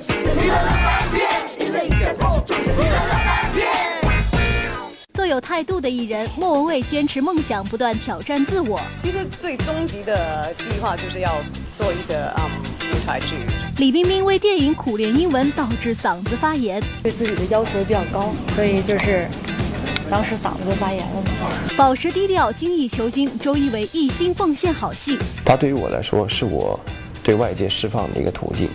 做有态度的艺人，莫文蔚坚持梦想，不断挑战自我。其实最终极的计划就是要做一个嗯舞台剧。李冰冰为电影苦练英文，导致嗓子发炎，对自己的要求比较高，所以就是当时嗓子就发炎了嘛。保持低调，精益求精。周一围一心奉献好戏。他对于我来说，是我对外界释放的一个途径。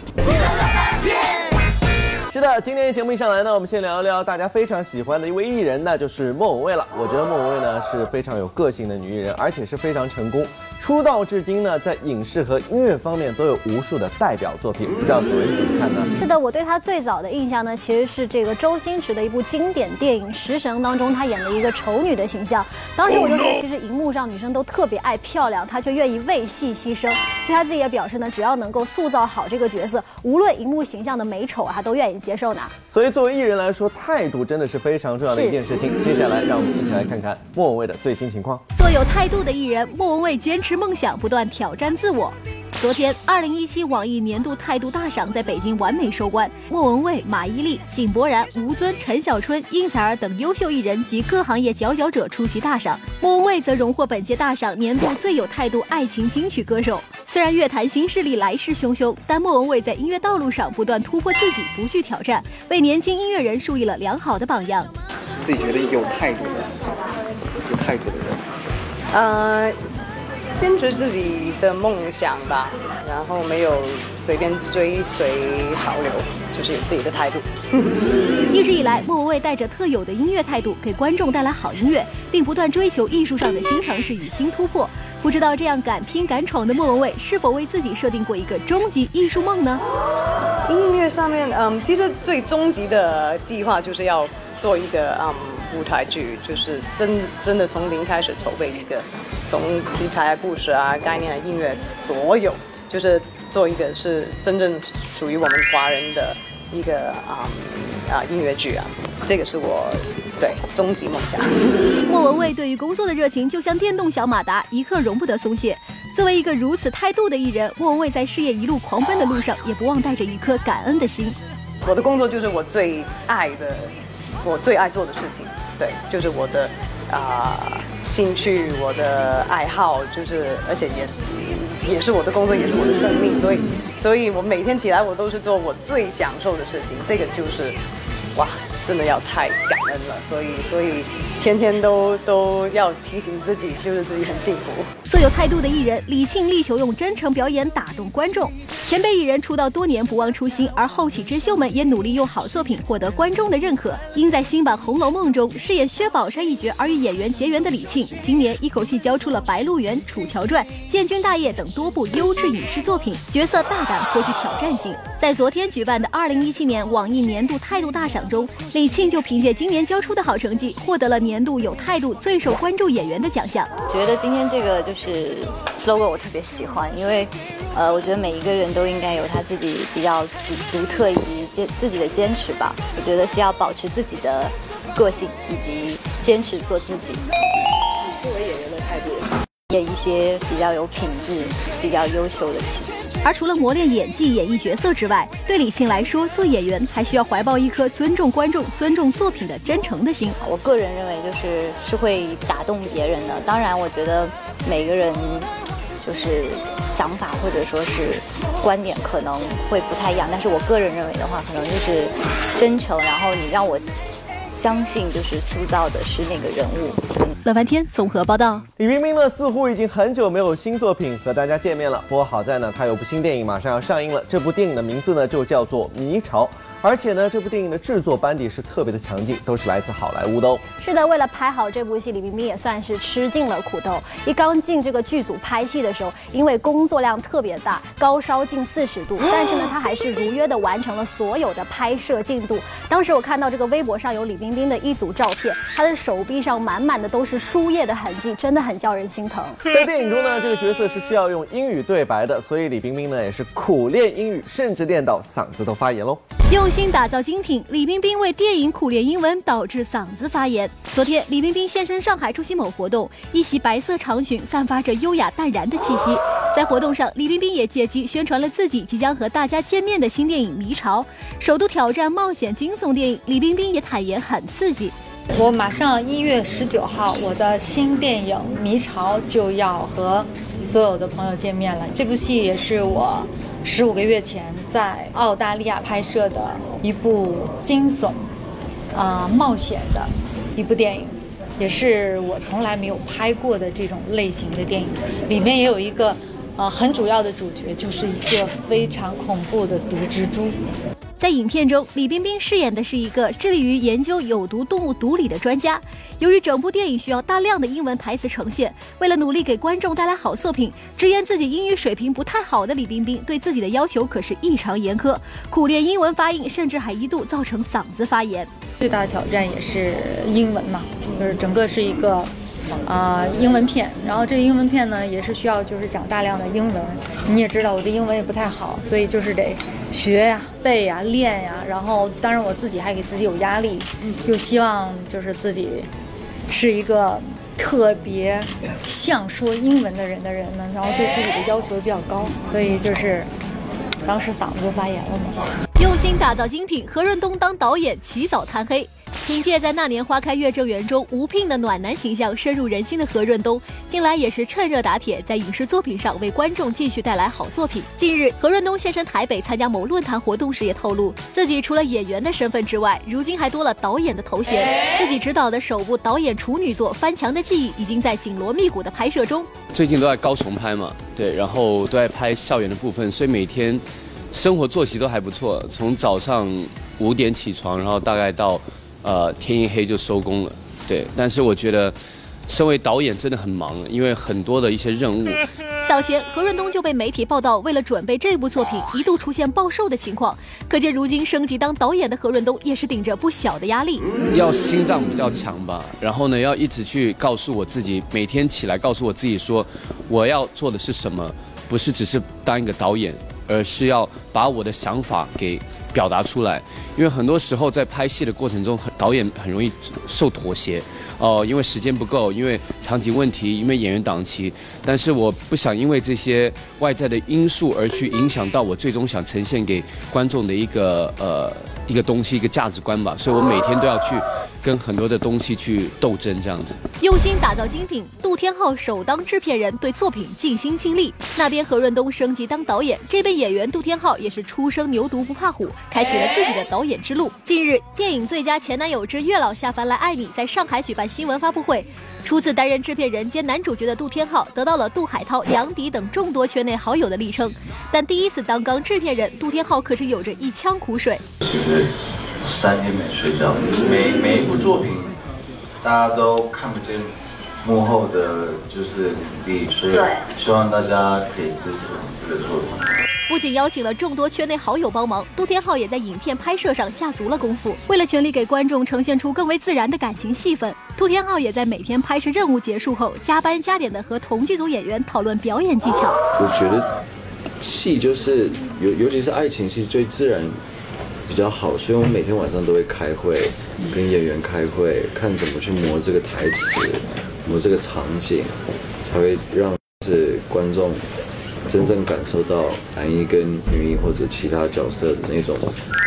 今天节目一上来呢，我们先聊一聊大家非常喜欢的一位艺人，那就是莫文蔚了。我觉得莫文蔚呢是非常有个性的女艺人，而且是非常成功。出道至今呢，在影视和音乐方面都有无数的代表作品，不知道左为怎么看呢？是的，我对她最早的印象呢，其实是这个周星驰的一部经典电影《食神》当中，她演的一个丑女的形象。当时我就觉得，其实荧幕上女生都特别爱漂亮，她却愿意为戏牺牲。所以她自己也表示呢，只要能够塑造好这个角色，无论荧幕形象的美丑啊，她都愿意接受呢。所以作为艺人来说，态度真的是非常重要的一件事情。接下来，让我们一起来看看莫文蔚的最新情况。做有态度的艺人，莫文蔚坚持梦想，不断挑战自我。昨天，二零一七网易年度态度大赏在北京完美收官，莫文蔚、马伊琍、井柏然、吴尊、陈小春、应采儿等优秀艺人及各行业佼佼者出席大赏。莫文蔚则荣获本届大赏年度最有态度爱情金曲歌手。虽然乐坛新势力来势汹汹，但莫文蔚在音乐道路上不断突破自己，不惧挑战，为年轻音乐人树立了良好的榜样。自己觉得有态度的人，有态度的人，呃，坚持自己的梦想吧，然后没有随便追随潮流，就是有自己的态度。一直以来，莫文蔚带着特有的音乐态度，给观众带来好音乐，并不断追求艺术上的新尝试与新突破。不知道这样敢拼敢闯的莫文蔚，是否为自己设定过一个终极艺术梦呢？音乐上面，嗯，其实最终极的计划就是要做一个嗯舞台剧，就是真真的从零开始筹备一个，从题材啊、故事啊、概念啊、音乐，所有就是做一个是真正属于我们华人的一个啊啊音乐剧啊，这个是我对终极梦想。莫文蔚对于工作的热情就像电动小马达，一刻容不得松懈。作为一个如此态度的艺人，莫文蔚在事业一路狂奔的路上，也不忘带着一颗感恩的心。我的工作就是我最爱的，我最爱做的事情，对，就是我的啊、兴趣，我的爱好，就是而且也也是我的工作，也是我的生命，所以所以我每天起来我都是做我最享受的事情，这个就是哇，真的要太感了，所以所以天天都都要提醒自己，就是自己很幸福。做有态度的艺人李沁力求用真诚表演打动观众。前辈艺人出道多年不忘初心，而后起之秀们也努力用好作品获得观众的认可。因在新版《红楼梦》中饰演薛宝钗一角而与演员结缘的李沁，今年一口气交出了《白鹿原》《楚乔传》《建军大业》等多部优质影视作品，角色大胆颇具挑战性。在昨天举办的2017年网易年度态度大赏中，李沁就凭借今年交出的好成绩，获得了年度有态度最受关注演员的奖项。觉得今天这个就是 slogan 我特别喜欢，因为，呃，我觉得每一个人都应该有他自己比较独独特以及坚自己的坚持吧。我觉得是要保持自己的个性以及坚持做自己。作为演员的态度也是。演一些比较有品质、比较优秀的戏。而除了磨练演技、演绎角色之外，对李沁来说，做演员还需要怀抱一颗尊重观众、尊重作品的真诚的心。我个人认为，就是是会打动别人的。当然，我觉得每个人就是想法或者说是观点可能会不太一样，但是我个人认为的话，可能就是真诚，然后你让我相信，就是塑造的是那个人物。乐翻天综合报道。李冰冰呢，似乎已经很久没有新作品和大家见面了。不过好在呢，她有部新电影马上要上映了。这部电影的名字呢，就叫做《迷巢》。而且呢，这部电影的制作班底是特别的强劲，都是来自好莱坞的哦。是的，为了拍好这部戏，李冰冰也算是吃尽了苦头。一刚进这个剧组拍戏的时候，因为工作量特别大，高烧近四十度，但是呢，她还是如约的完成了所有的拍摄进度。当时我看到这个微博上有李冰冰的一组照片，她的手臂上满满的都是输液的痕迹，真的很叫人心疼。在电影中呢，这个角色是需要用英语对白的，所以李冰冰呢也是苦练英语，甚至练到嗓子都发炎喽。用心打造精品，李冰冰为电影苦练英文，导致嗓子发炎。昨天，李冰冰现身上海出席某活动，一袭白色长裙散发着优雅淡然的气息。在活动上，李冰冰也借机宣传了自己即将和大家见面的新电影《迷巢》，首度挑战冒险惊悚电影。李冰冰也坦言很刺激。我马上一月十九号，我的新电影《迷巢》就要和所有的朋友见面了。这部戏也是我十五个月前在澳大利亚拍摄的一部惊悚、啊冒险的一部电影，也是我从来没有拍过的这种类型的电影。里面也有一个呃很主要的主角，就是一个非常恐怖的毒蜘蛛。在影片中，李冰冰饰演的是一个致力于研究有毒动物毒理的专家。由于整部电影需要大量的英文台词呈现，为了努力给观众带来好作品，直言自己英语水平不太好的李冰冰对自己的要求可是异常严苛，苦练英文发音，甚至还一度造成嗓子发炎。最大的挑战也是英文嘛，就是整个是一个。啊，英文片，然后这个英文片呢，也是需要就是讲大量的英文。你也知道我的英文也不太好，所以就是得学呀、背呀、练呀。然后，当然我自己还给自己有压力，又希望就是自己是一个特别像说英文的人的人呢，然后对自己的要求比较高，所以就是当时嗓子就发炎了嘛。用心打造精品，何润东当导演起早贪黑。凭借在《那年花开月正圆》中吴聘的暖男形象深入人心的何润东，近来也是趁热打铁，在影视作品上为观众继续带来好作品。近日，何润东现身台北参加某论坛活动时，也透露自己除了演员的身份之外，如今还多了导演的头衔。自己执导的首部导演处女作《翻墙的记忆》已经在紧锣密鼓的拍摄中。最近都在高雄拍嘛，对，然后都在拍校园的部分，所以每天生活作息都还不错。从早上五点起床，然后大概到。呃，天一黑就收工了，对。但是我觉得，身为导演真的很忙，因为很多的一些任务。早前何润东就被媒体报道，为了准备这部作品，一度出现暴瘦的情况。可见如今升级当导演的何润东，也是顶着不小的压力。要心脏比较强吧，然后呢，要一直去告诉我自己，每天起来告诉我自己说，我要做的是什么，不是只是当一个导演，而是要把我的想法给。表达出来，因为很多时候在拍戏的过程中，导演很容易受妥协，哦，因为时间不够，因为场景问题，因为演员档期。但是我不想因为这些外在的因素而去影响到我最终想呈现给观众的一个呃一个东西，一个价值观吧。所以我每天都要去。跟很多的东西去斗争，这样子用心打造精品。杜天浩首当制片人，对作品尽心尽力。那边何润东升级当导演，这边演员杜天浩也是初生牛犊不怕虎，开启了自己的导演之路。近日，电影《最佳前男有之月老下凡来爱你》在上海举办新闻发布会。初次担任制片人兼男主角的杜天浩，得到了杜海涛、杨迪等众多圈内好友的力称。但第一次当刚制片人，杜天浩可是有着一腔苦水。其实三年没睡觉，每每一部作品，大家都看不见幕后的就是努力，所以希望大家可以支持我这个作品。不仅邀请了众多圈内好友帮忙，杜天浩也在影片拍摄上下足了功夫。为了全力给观众呈现出更为自然的感情戏份，杜天浩也在每天拍摄任务结束后，加班加点的和同剧组演员讨论表演技巧。我觉得戏就是尤尤其是爱情戏最自然。比较好，所以我们每天晚上都会开会，跟演员开会，看怎么去磨这个台词，磨这个场景，才会让是观众真正感受到男一跟女一或者其他角色的那种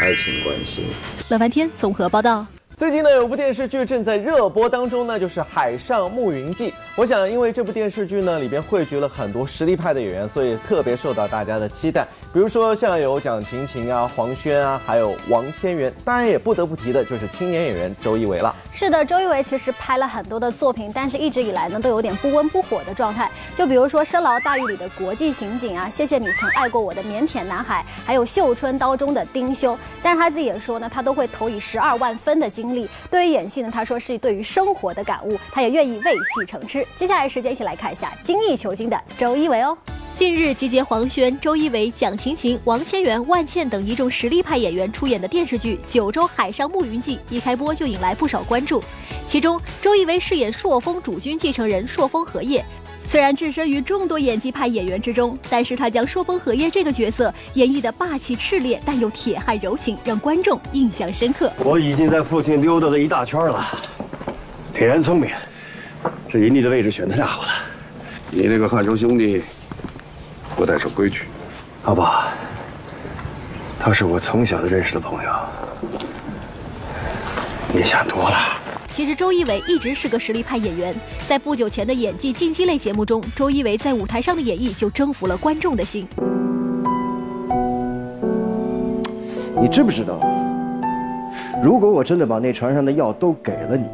爱情关系。乐翻天综合报道。最近呢，有部电视剧正在热播当中呢，就是《海上牧云记》。我想，因为这部电视剧呢里边汇聚了很多实力派的演员，所以特别受到大家的期待。比如说像有蒋勤勤啊、黄轩啊，还有王千源，当然也不得不提的就是青年演员周一围了。是的，周一围其实拍了很多的作品，但是一直以来呢都有点不温不火的状态。就比如说《深牢大狱》里的国际刑警啊，谢谢你曾爱过我的腼腆男孩，还有《绣春刀》中的丁修。但是他自己也说呢，他都会投以十二万分的精力。对于演戏呢，他说是对于生活的感悟，他也愿意为戏成痴。接下来时间一起来看一下精益求精的周一围哦。近日，集结黄轩、周一围、蒋勤勤、王千源、万茜等一众实力派演员出演的电视剧《九州海上牧云记》一开播就引来不少关注。其中，周一围饰演朔风主君继承人朔风荷叶，虽然置身于众多演技派演员之中，但是他将朔风荷叶这个角色演绎的霸气炽烈，但又铁汉柔情，让观众印象深刻。我已经在附近溜达了一大圈了，铁然聪明，至于你的位置选的太好了。你那个汉城兄弟不太守规矩，好吧？他是我从小就认识的朋友，你想多了。其实周一围一直是个实力派演员，在不久前的演技竞技类节目中，周一围在舞台上的演绎就征服了观众的心。你知不知道，如果我真的把那船上的药都给了你，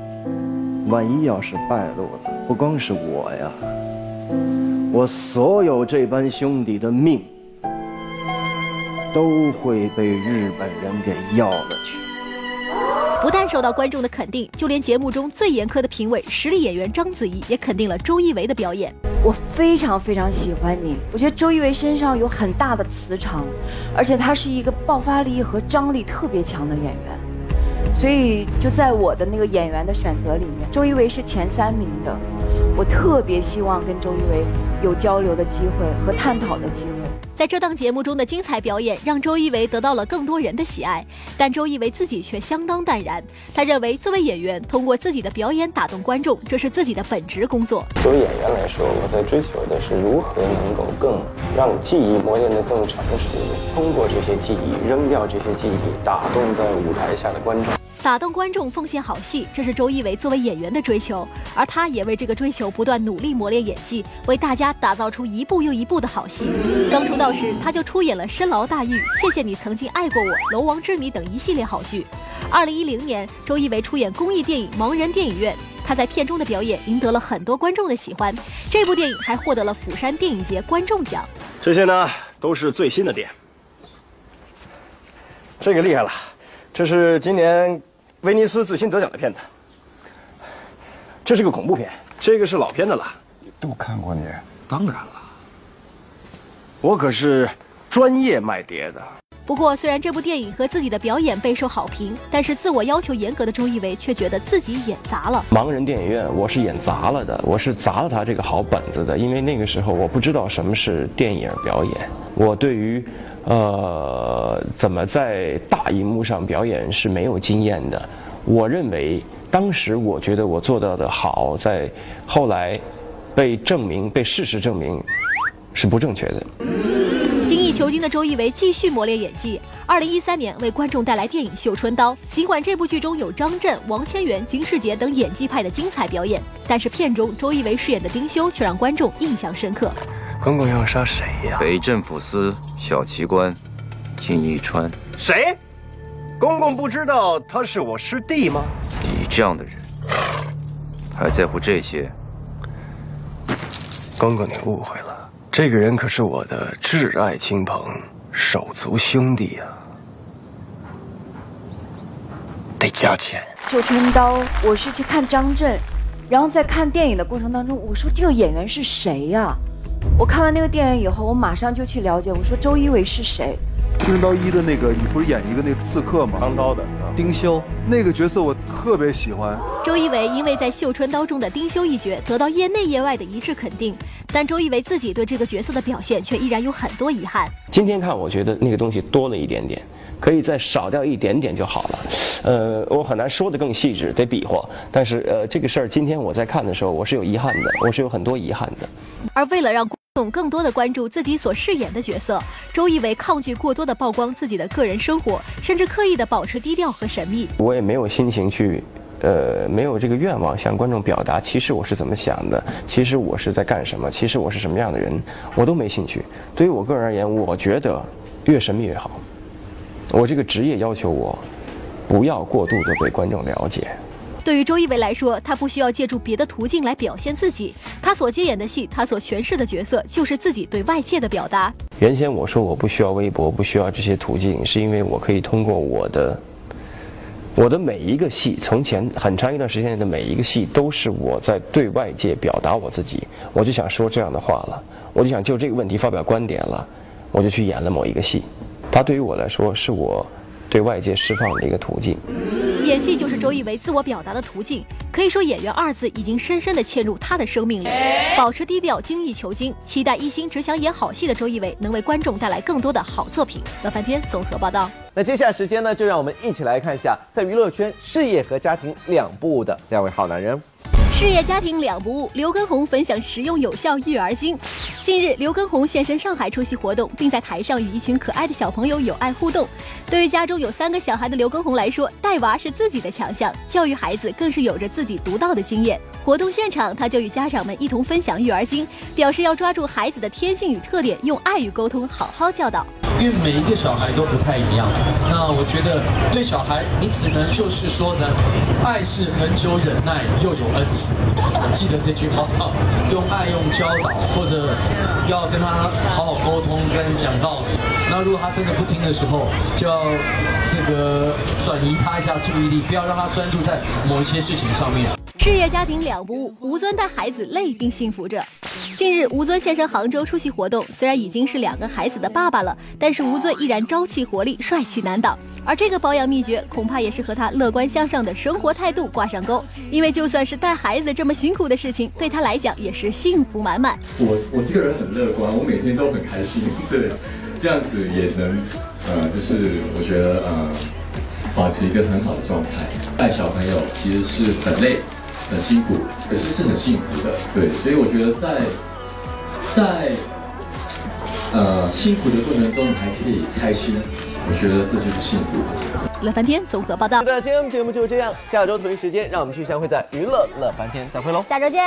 万一要是败露了，不光是我呀，我所有这班兄弟的命都会被日本人给要了去。不但受到观众的肯定，就连节目中最严苛的评委、实力演员章子怡也肯定了周一围的表演。我非常非常喜欢你，我觉得周一围身上有很大的磁场，而且他是一个爆发力和张力特别强的演员，所以就在我的那个演员的选择里面，周一围是前三名的。我特别希望跟周一围有交流的机会和探讨的机会。在这档节目中的精彩表演，让周一围得到了更多人的喜爱，但周一围自己却相当淡然。他认为，作为演员，通过自己的表演打动观众，这是自己的本职工作。作为演员来说，我在追求的是如何能够更让记忆磨练得更成熟，通过这些记忆扔掉这些记忆，打动在舞台下的观众。打动观众，奉献好戏，这是周一围作为演员的追求，而他也为这个追求不断努力磨练演技，为大家打造出一部又一部的好戏。刚出道时，他就出演了《深牢大狱》《谢谢你曾经爱过我》《龙王之谜》等一系列好剧。二零一零年，周一围出演公益电影《盲人电影院》，他在片中的表演赢得了很多观众的喜欢。这部电影还获得了釜山电影节观众奖。这些呢，都是最新的点。这个厉害了，这是今年。威尼斯最新得奖的片子，这是个恐怖片。这个是老片的了，都看过你。当然了，我可是专业卖碟的。不过，虽然这部电影和自己的表演备受好评，但是自我要求严格的周一围却觉得自己演砸了。盲人电影院，我是演砸了的，我是砸了他这个好本子的。因为那个时候我不知道什么是电影表演，我对于。呃，怎么在大荧幕上表演是没有经验的。我认为当时我觉得我做到的好，在后来被证明、被事实证明是不正确的。精益求精的周一围继续磨练演技。二零一三年为观众带来电影《绣春刀》，尽管这部剧中有张震、王千源、金世杰等演技派的精彩表演，但是片中周一围饰演的丁修却让观众印象深刻。公公要杀谁呀？北镇抚司小旗官金一川。谁？公公不知道他是我师弟吗？你这样的人还在乎这些？公公，你误会了，这个人可是我的挚爱亲朋、手足兄弟呀，得加钱。绣春刀，我是去看张震，然后在看电影的过程当中，我说这个演员是谁呀？我看完那个电影以后，我马上就去了解。我说周一围是谁？《春刀一》的那个，你不是演一个那个刺客吗？扛刀的丁修，那个角色我特别喜欢。周一围因为在《绣春刀》中的丁修一角得到业内业外的一致肯定，但周一围自己对这个角色的表现却依然有很多遗憾。今天看，我觉得那个东西多了一点点，可以再少掉一点点就好了。呃，我很难说的更细致，得比划。但是呃，这个事儿今天我在看的时候，我是有遗憾的，我是有很多遗憾的。而为了让众更多的关注自己所饰演的角色，周一围抗拒过多的曝光自己的个人生活，甚至刻意的保持低调和神秘。我也没有心情去，呃，没有这个愿望向观众表达，其实我是怎么想的，其实我是在干什么，其实我是什么样的人，我都没兴趣。对于我个人而言，我觉得越神秘越好。我这个职业要求我，不要过度的被观众了解。对于周一围来说，他不需要借助别的途径来表现自己。他所接演的戏，他所诠释的角色，就是自己对外界的表达。原先我说我不需要微博，不需要这些途径，是因为我可以通过我的我的每一个戏，从前很长一段时间的每一个戏，都是我在对外界表达我自己。我就想说这样的话了，我就想就这个问题发表观点了，我就去演了某一个戏。它对于我来说，是我对外界释放的一个途径。是周一围自我表达的途径。可以说，演员二字已经深深地嵌入他的生命里。保持低调，精益求精，期待一心只想演好戏的周一围能为观众带来更多的好作品。乐翻天综合报道。那接下来时间呢，就让我们一起来看一下，在娱乐圈事业和家庭两不误的两位好男人。事业家庭两不误，刘畊宏分享实用有效育儿经。近日，刘畊宏现身上海出席活动，并在台上与一群可爱的小朋友有爱互动。对于家中有三个小孩的刘畊宏来说，带娃是自己的强项，教育孩子更是有着自己独到的经验。活动现场，他就与家长们一同分享育儿经，表示要抓住孩子的天性与特点，用爱与沟通好好教导。因为每一个小孩都不太一样，那我觉得对小孩，你只能就是说呢，爱是恒久忍耐又有恩慈，记得这句话，用爱用教导，或者要跟他好好沟通，跟讲道理。那如果他真的不听的时候，就要这个转移他一下注意力，不要让他专注在某一些事情上面。事业家庭两不误，吴尊带孩子累并幸福着。近日，吴尊现身杭州出席活动，虽然已经是两个孩子的爸爸了，但是吴尊依然朝气活力，帅气难挡。而这个保养秘诀，恐怕也是和他乐观向上的生活态度挂上钩。因为就算是带孩子这么辛苦的事情，对他来讲也是幸福满满。我我这个人很乐观，我每天都很开心，对，这样子也能，呃，就是我觉得呃，保持一个很好的状态。带小朋友其实是很累。很辛苦，可是是很幸福的，对，所以我觉得在在呃辛苦的过程中你还可以开心，我觉得这就是幸福。乐翻天综合报道。那，今天节目就是这样，下周同一时间，让我们继续相会在娱乐乐翻天，再会喽，下周见。